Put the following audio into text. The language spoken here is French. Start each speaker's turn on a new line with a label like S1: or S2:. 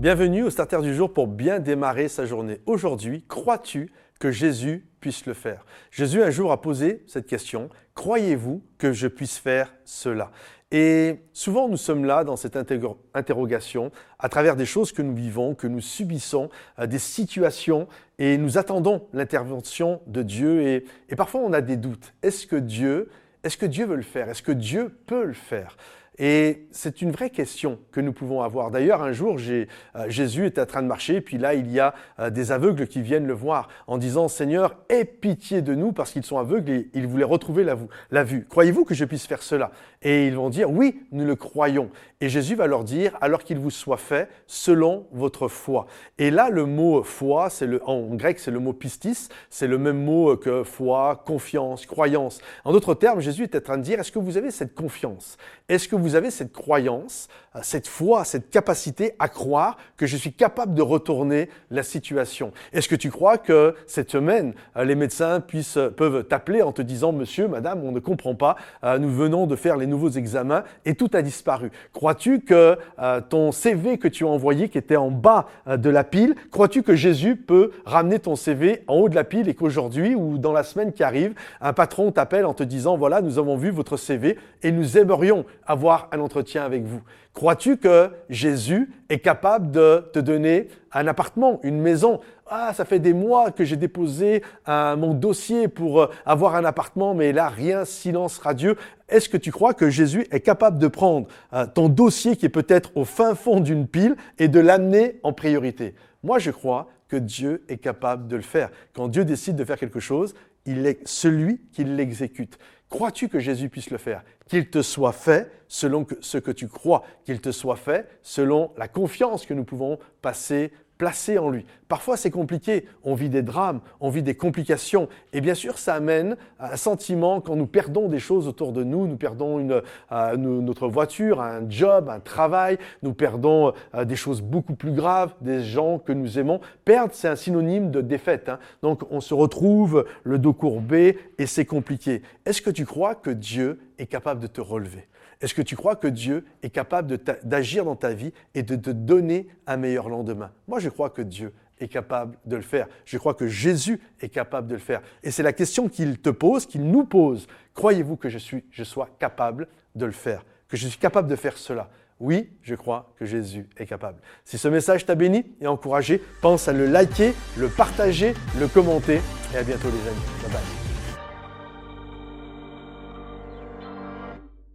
S1: Bienvenue au Starter du jour pour bien démarrer sa journée. Aujourd'hui, crois-tu que Jésus puisse le faire? Jésus un jour a posé cette question, croyez-vous que je puisse faire cela? Et souvent nous sommes là dans cette interrogation à travers des choses que nous vivons, que nous subissons, euh, des situations, et nous attendons l'intervention de Dieu, et, parfois on a des doutes. Est-ce que Dieu, est-ce que Dieu veut le faire? Est-ce que Dieu peut le faire? Et c'est une vraie question que nous pouvons avoir. D'ailleurs, un jour, euh, Jésus est en train de marcher, et puis là, il y a euh, des aveugles qui viennent le voir en disant, Seigneur, aie pitié de nous parce qu'ils sont aveugles et ils voulaient retrouver la, vue. Croyez-vous que je puisse faire cela? Et ils vont dire, oui, nous le croyons. Et Jésus va leur dire, alors qu'il vous soit fait selon votre foi. Et là, le mot foi, en grec, c'est le mot pistis, c'est le même mot que foi, confiance, croyance. En d'autres termes, Jésus est en train de dire, est-ce que vous avez cette confiance? Est-ce que vous avez cette croyance, euh, cette foi, cette capacité à croire que je suis capable de retourner la situation. Est-ce que tu crois que cette semaine, euh, les médecins puissent, peuvent t'appeler en te disant, monsieur, madame, on ne comprend pas, euh, nous venons de faire les nouveaux examens et tout a disparu. Crois-tu que euh, ton CV que tu as envoyé, qui était en bas euh, de la pile, crois-tu que Jésus peut ramener ton CV en haut de la pile et qu'aujourd'hui ou dans la semaine qui arrive, un patron t'appelle en te disant, voilà, nous avons vu votre CV et nous aimerions avoir un entretien avec vous Crois-tu que Jésus est capable de te donner un appartement, une maison? Ah, ça fait des mois que j'ai déposé mon dossier pour euh, avoir un appartement, mais là, rien, silence radieux. Est-ce que tu crois que Jésus est capable de prendre euh, ton dossier qui est peut-être au fin fond d'une pile et de l'amener en priorité? Moi, je crois que Dieu est capable de le faire. Quand Dieu décide de faire quelque chose, celui qui l'exécute. Crois-tu que Jésus puisse le faire? Qu'il te soit fait selon ce que tu crois, qu'il te soit fait selon la confiance que nous pouvons passer placé en lui. Parfois, c'est compliqué. On vit des drames, on vit des complications. Et bien sûr, ça amène un sentiment quand nous perdons des choses autour de nous. Nous perdons une, euh, notre voiture, un job, un travail. Nous perdons euh, des choses beaucoup plus graves, des gens que nous aimons. Perdre, c'est un synonyme de défaite. Hein. Donc, on se retrouve le dos courbé et c'est compliqué. Est-ce que tu crois que Dieu est capable de te relever Est-ce que tu crois que Dieu est capable d'agir dans ta vie et de te donner un meilleur lendemain? Moi, je crois que Dieu est capable de le faire. Je crois que Jésus est capable de le faire. Et c'est la question qu'il te pose, qu'il nous pose. Croyez-vous que je, suis, je sois capable de le faire? Que je suis capable de faire cela? Oui, je crois que Jésus est capable. Si ce message t'a béni et encouragé, pense à le liker, le partager, le commenter. Et à bientôt les amis. Bye.